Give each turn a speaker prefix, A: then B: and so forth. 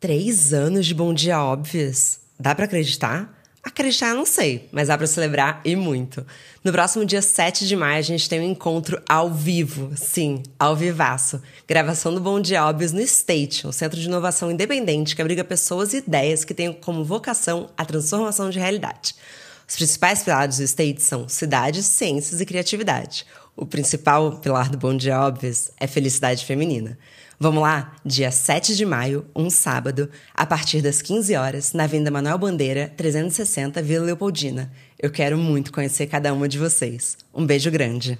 A: Três anos de Bom Dia Óbvios. Dá pra acreditar? Acreditar, não sei, mas dá pra celebrar e muito. No próximo dia 7 de maio, a gente tem um encontro ao vivo, sim, ao vivaço. Gravação do Bom Dia Óbvios no State, um centro de inovação independente que abriga pessoas e ideias que têm como vocação a transformação de realidade. Os principais pilares do State são cidades, ciências e criatividade. O principal pilar do Bom Dia Óbvios é felicidade feminina. Vamos lá? Dia 7 de maio, um sábado, a partir das 15 horas, na Avenida Manuel Bandeira, 360, Vila Leopoldina. Eu quero muito conhecer cada uma de vocês. Um beijo grande.